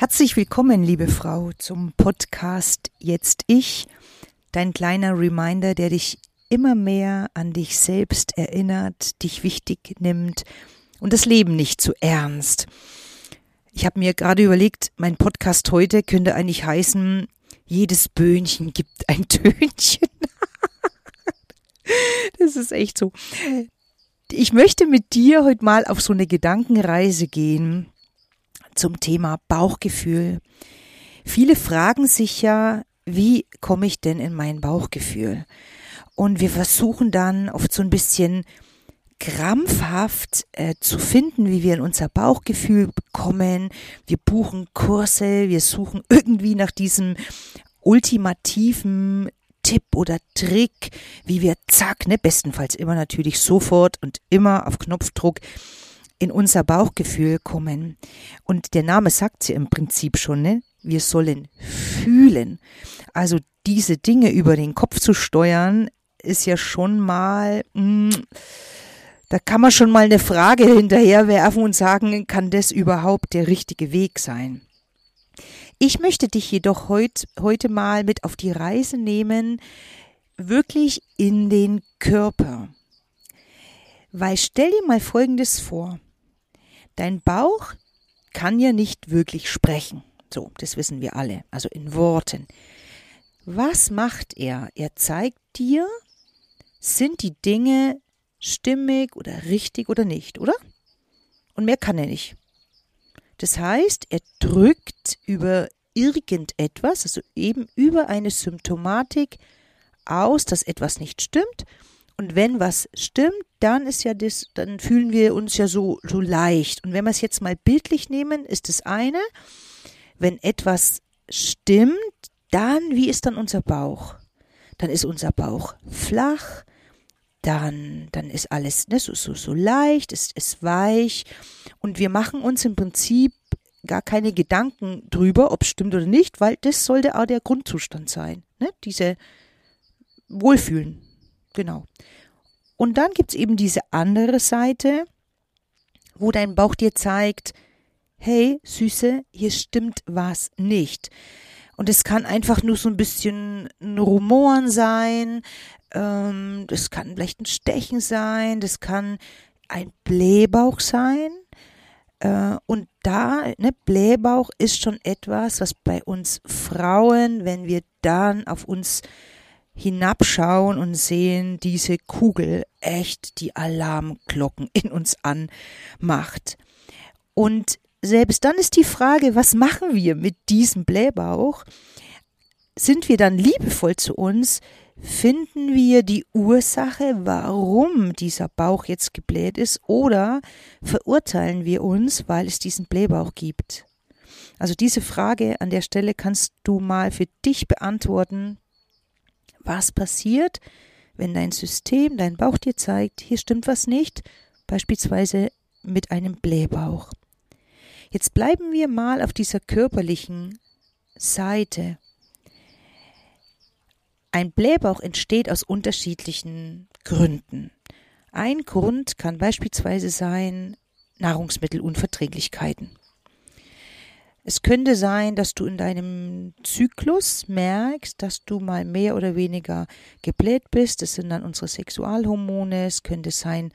Herzlich willkommen, liebe Frau, zum Podcast Jetzt Ich, dein kleiner Reminder, der dich immer mehr an dich selbst erinnert, dich wichtig nimmt und das Leben nicht zu ernst. Ich habe mir gerade überlegt, mein Podcast heute könnte eigentlich heißen, jedes Böhnchen gibt ein Tönchen. das ist echt so. Ich möchte mit dir heute mal auf so eine Gedankenreise gehen zum Thema Bauchgefühl. Viele fragen sich ja, wie komme ich denn in mein Bauchgefühl? Und wir versuchen dann oft so ein bisschen krampfhaft äh, zu finden, wie wir in unser Bauchgefühl kommen. Wir buchen Kurse, wir suchen irgendwie nach diesem ultimativen Tipp oder Trick, wie wir zack, ne, bestenfalls immer natürlich sofort und immer auf Knopfdruck in unser Bauchgefühl kommen. Und der Name sagt ja im Prinzip schon, ne? Wir sollen fühlen. Also diese Dinge über den Kopf zu steuern, ist ja schon mal, mh, hm, da kann man schon mal eine Frage hinterherwerfen und sagen, kann das überhaupt der richtige Weg sein? Ich möchte dich jedoch heut, heute mal mit auf die Reise nehmen, wirklich in den Körper. Weil stell dir mal Folgendes vor. Dein Bauch kann ja nicht wirklich sprechen. So, das wissen wir alle, also in Worten. Was macht er? Er zeigt dir, sind die Dinge stimmig oder richtig oder nicht, oder? Und mehr kann er nicht. Das heißt, er drückt über irgendetwas, also eben über eine Symptomatik aus, dass etwas nicht stimmt. Und wenn was stimmt, dann ist ja das, dann fühlen wir uns ja so, so leicht. Und wenn wir es jetzt mal bildlich nehmen, ist das eine, wenn etwas stimmt, dann, wie ist dann unser Bauch? Dann ist unser Bauch flach, dann, dann ist alles ne, so, so, so leicht, es ist weich und wir machen uns im Prinzip gar keine Gedanken drüber, ob es stimmt oder nicht, weil das sollte auch der Grundzustand sein, ne? diese Wohlfühlen, genau. Und dann gibt es eben diese andere Seite, wo dein Bauch dir zeigt, hey, Süße, hier stimmt was nicht. Und es kann einfach nur so ein bisschen ein Rumoren sein, ähm, das kann vielleicht ein Stechen sein, das kann ein Blähbauch sein. Äh, und da, ne, Blähbauch ist schon etwas, was bei uns Frauen, wenn wir dann auf uns hinabschauen und sehen, diese Kugel echt die Alarmglocken in uns anmacht. Und selbst dann ist die Frage, was machen wir mit diesem Blähbauch? Sind wir dann liebevoll zu uns? Finden wir die Ursache, warum dieser Bauch jetzt gebläht ist, oder verurteilen wir uns, weil es diesen Blähbauch gibt? Also diese Frage an der Stelle kannst du mal für dich beantworten. Was passiert, wenn dein System, dein Bauch dir zeigt, hier stimmt was nicht, beispielsweise mit einem Blähbauch? Jetzt bleiben wir mal auf dieser körperlichen Seite. Ein Blähbauch entsteht aus unterschiedlichen Gründen. Ein Grund kann beispielsweise sein Nahrungsmittelunverträglichkeiten. Es könnte sein, dass du in deinem Zyklus merkst, dass du mal mehr oder weniger gebläht bist. Das sind dann unsere Sexualhormone. Es könnte sein,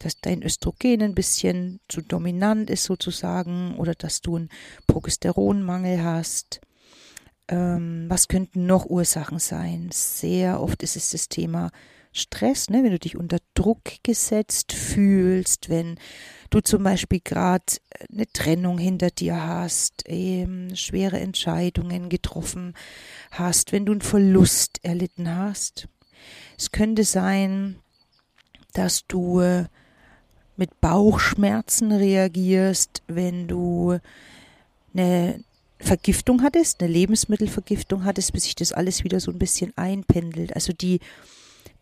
dass dein Östrogen ein bisschen zu dominant ist sozusagen oder dass du einen Progesteronmangel hast. Ähm, was könnten noch Ursachen sein? Sehr oft ist es das Thema Stress, ne? wenn du dich unter Druck gesetzt fühlst, wenn du zum Beispiel gerade eine Trennung hinter dir hast, ähm, schwere Entscheidungen getroffen hast, wenn du einen Verlust erlitten hast. Es könnte sein, dass du äh, mit Bauchschmerzen reagierst, wenn du eine Vergiftung hattest, eine Lebensmittelvergiftung hattest, bis sich das alles wieder so ein bisschen einpendelt. Also die,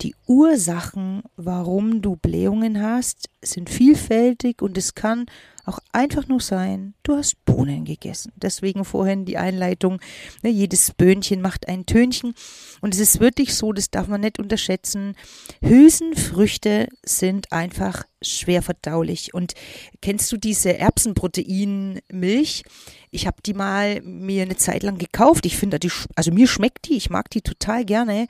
Die Ursachen, warum du Blähungen hast, sind vielfältig und es kann auch einfach nur sein, du hast Bohnen gegessen. Deswegen vorhin die Einleitung, ne, jedes Böhnchen macht ein Tönchen. Und es ist wirklich so, das darf man nicht unterschätzen. Hülsenfrüchte sind einfach schwer verdaulich. Und kennst du diese Erbsenproteinmilch? Ich habe die mal mir eine Zeit lang gekauft. Ich finde also mir schmeckt die, ich mag die total gerne.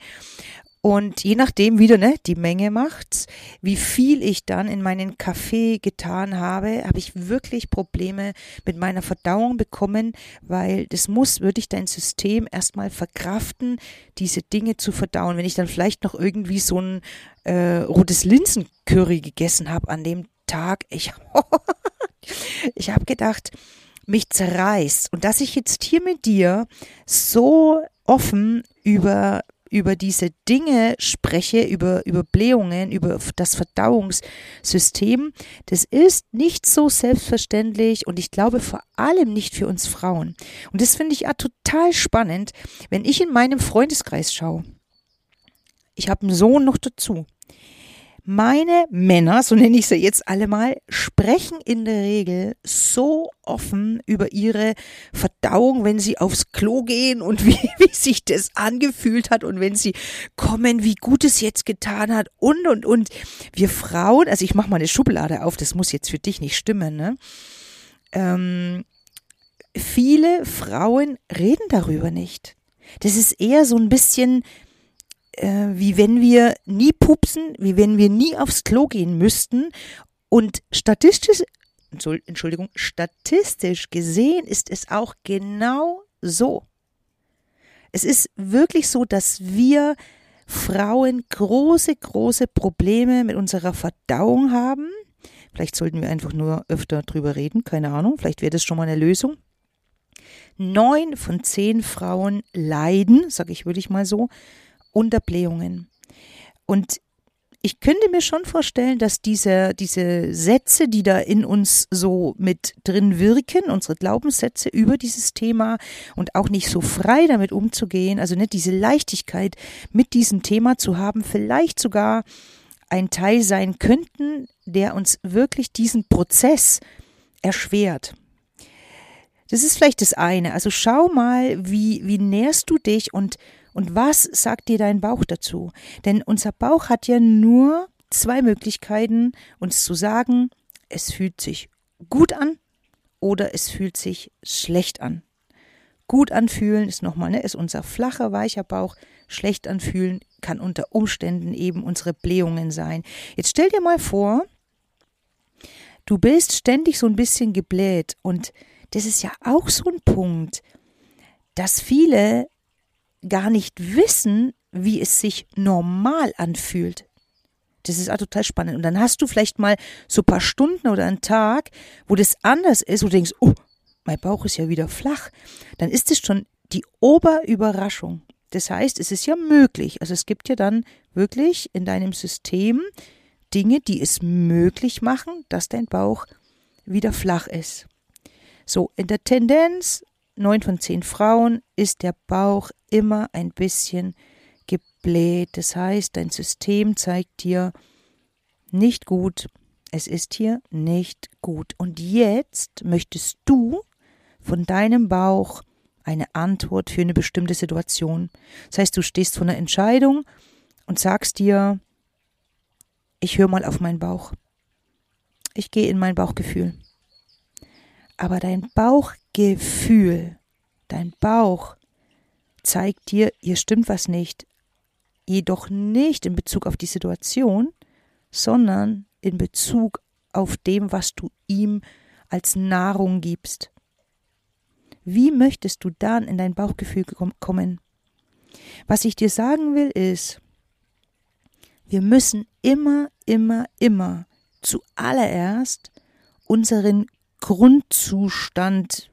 Und je nachdem wieder ne, die Menge macht's, wie viel ich dann in meinen Kaffee getan habe, habe ich wirklich Probleme mit meiner Verdauung bekommen, weil das muss wirklich dein System erstmal verkraften, diese Dinge zu verdauen. Wenn ich dann vielleicht noch irgendwie so ein äh, rotes Linsencurry gegessen habe an dem Tag, ich, ich habe gedacht, mich zerreißt. Und dass ich jetzt hier mit dir so offen über über diese Dinge spreche, über, über Blähungen, über das Verdauungssystem, das ist nicht so selbstverständlich und ich glaube vor allem nicht für uns Frauen. Und das finde ich ja total spannend, wenn ich in meinem Freundeskreis schaue. Ich habe einen Sohn noch dazu. Meine Männer, so nenne ich sie jetzt alle mal, sprechen in der Regel so offen über ihre Verdauung, wenn sie aufs Klo gehen und wie, wie sich das angefühlt hat und wenn sie kommen, wie gut es jetzt getan hat und und und. Wir Frauen, also ich mache mal eine Schublade auf, das muss jetzt für dich nicht stimmen, ne? Ähm, viele Frauen reden darüber nicht. Das ist eher so ein bisschen äh, wie wenn wir nie pupsen, wie wenn wir nie aufs Klo gehen müssten. Und statistisch, Entschuldigung, statistisch gesehen ist es auch genau so. Es ist wirklich so, dass wir Frauen große, große Probleme mit unserer Verdauung haben. Vielleicht sollten wir einfach nur öfter drüber reden, keine Ahnung, vielleicht wäre das schon mal eine Lösung. Neun von zehn Frauen leiden, sage ich wirklich mal so, Unterblähungen. Und ich könnte mir schon vorstellen, dass diese, diese Sätze, die da in uns so mit drin wirken, unsere Glaubenssätze über dieses Thema und auch nicht so frei damit umzugehen, also nicht diese Leichtigkeit mit diesem Thema zu haben, vielleicht sogar ein Teil sein könnten, der uns wirklich diesen Prozess erschwert. Das ist vielleicht das eine. Also schau mal, wie, wie nährst du dich und und was sagt dir dein Bauch dazu? Denn unser Bauch hat ja nur zwei Möglichkeiten, uns zu sagen, es fühlt sich gut an oder es fühlt sich schlecht an. Gut anfühlen ist nochmal, ne, ist unser flacher, weicher Bauch. Schlecht anfühlen kann unter Umständen eben unsere Blähungen sein. Jetzt stell dir mal vor, du bist ständig so ein bisschen gebläht und das ist ja auch so ein Punkt, dass viele gar nicht wissen, wie es sich normal anfühlt. Das ist auch total spannend. Und dann hast du vielleicht mal so ein paar Stunden oder einen Tag, wo das anders ist, wo du denkst, oh, mein Bauch ist ja wieder flach. Dann ist es schon die Oberüberraschung. Das heißt, es ist ja möglich. Also es gibt ja dann wirklich in deinem System Dinge, die es möglich machen, dass dein Bauch wieder flach ist. So, in der Tendenz neun von zehn Frauen ist der Bauch immer ein bisschen gebläht. Das heißt, dein System zeigt dir nicht gut. Es ist hier nicht gut. Und jetzt möchtest du von deinem Bauch eine Antwort für eine bestimmte Situation. Das heißt, du stehst vor einer Entscheidung und sagst dir, ich höre mal auf meinen Bauch. Ich gehe in mein Bauchgefühl. Aber dein Bauchgefühl, dein Bauch zeigt dir, hier stimmt was nicht. Jedoch nicht in Bezug auf die Situation, sondern in Bezug auf dem, was du ihm als Nahrung gibst. Wie möchtest du dann in dein Bauchgefühl kommen? Was ich dir sagen will ist, wir müssen immer, immer, immer zuallererst unseren Grundzustand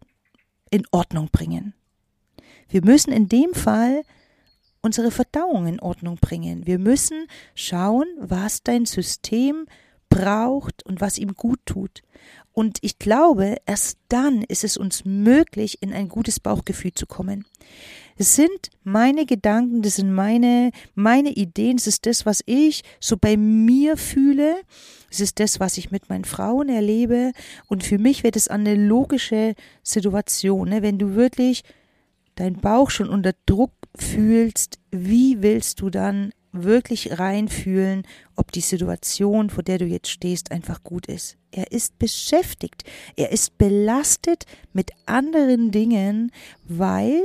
in Ordnung bringen. Wir müssen in dem Fall unsere Verdauung in Ordnung bringen. Wir müssen schauen, was dein System braucht und was ihm gut tut. Und ich glaube, erst dann ist es uns möglich, in ein gutes Bauchgefühl zu kommen. Es sind meine Gedanken, das sind meine, meine Ideen, es ist das, was ich so bei mir fühle, es ist das, was ich mit meinen Frauen erlebe und für mich wird es eine logische Situation, ne? wenn du wirklich deinen Bauch schon unter Druck fühlst, wie willst du dann wirklich reinfühlen, ob die Situation, vor der du jetzt stehst, einfach gut ist. Er ist beschäftigt, er ist belastet mit anderen Dingen, weil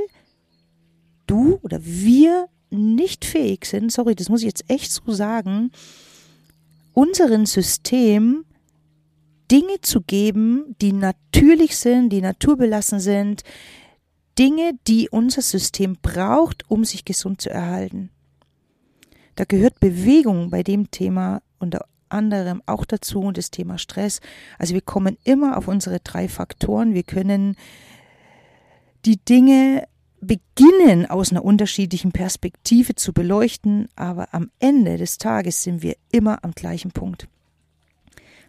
du oder wir nicht fähig sind, sorry, das muss ich jetzt echt so sagen, unseren System Dinge zu geben, die natürlich sind, die naturbelassen sind, Dinge, die unser System braucht, um sich gesund zu erhalten. Da gehört Bewegung bei dem Thema unter anderem auch dazu und das Thema Stress. Also wir kommen immer auf unsere drei Faktoren. Wir können die Dinge beginnen aus einer unterschiedlichen Perspektive zu beleuchten, aber am Ende des Tages sind wir immer am gleichen Punkt.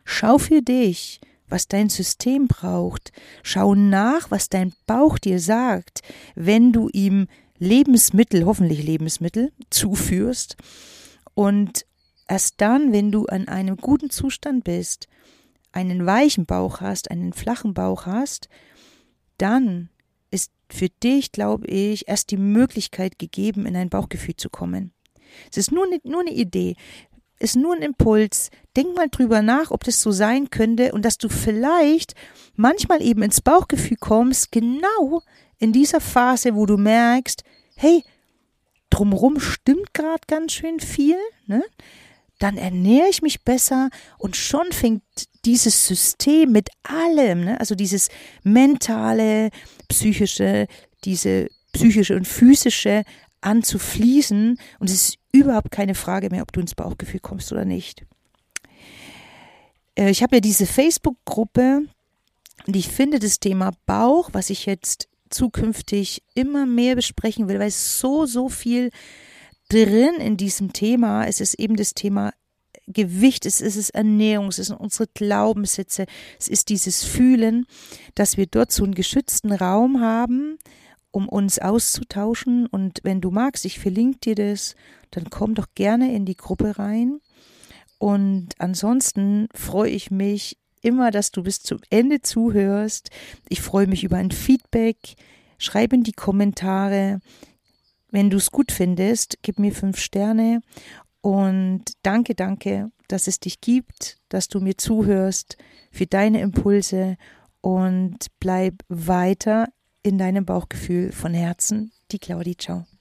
Schau für dich, was dein System braucht. Schau nach, was dein Bauch dir sagt, wenn du ihm Lebensmittel, hoffentlich Lebensmittel, zuführst. Und erst dann, wenn du an einem guten Zustand bist, einen weichen Bauch hast, einen flachen Bauch hast, dann ist für dich, glaube ich, erst die Möglichkeit gegeben, in ein Bauchgefühl zu kommen. Es ist nur, nur eine Idee ist nur ein Impuls. Denk mal drüber nach, ob das so sein könnte und dass du vielleicht manchmal eben ins Bauchgefühl kommst, genau in dieser Phase, wo du merkst, hey, drumherum stimmt gerade ganz schön viel, ne? Dann ernähre ich mich besser und schon fängt dieses System mit allem, ne? also dieses mentale, psychische, diese psychische und physische an zu fließen und es ist überhaupt keine Frage mehr, ob du ins Bauchgefühl kommst oder nicht. Äh, ich habe ja diese Facebook-Gruppe und ich finde das Thema Bauch, was ich jetzt zukünftig immer mehr besprechen will, weil es so, so viel drin in diesem Thema. Es ist eben das Thema Gewicht, es ist Ernährung, es sind unsere Glaubenssätze, es ist dieses Fühlen, dass wir dort so einen geschützten Raum haben, um uns auszutauschen. Und wenn du magst, ich verlinke dir das, dann komm doch gerne in die Gruppe rein. Und ansonsten freue ich mich immer, dass du bis zum Ende zuhörst. Ich freue mich über ein Feedback. Schreib in die Kommentare. Wenn du es gut findest, gib mir fünf Sterne. Und danke, danke, dass es dich gibt, dass du mir zuhörst, für deine Impulse und bleib weiter in deinem Bauchgefühl von Herzen, die Claudie. Ciao.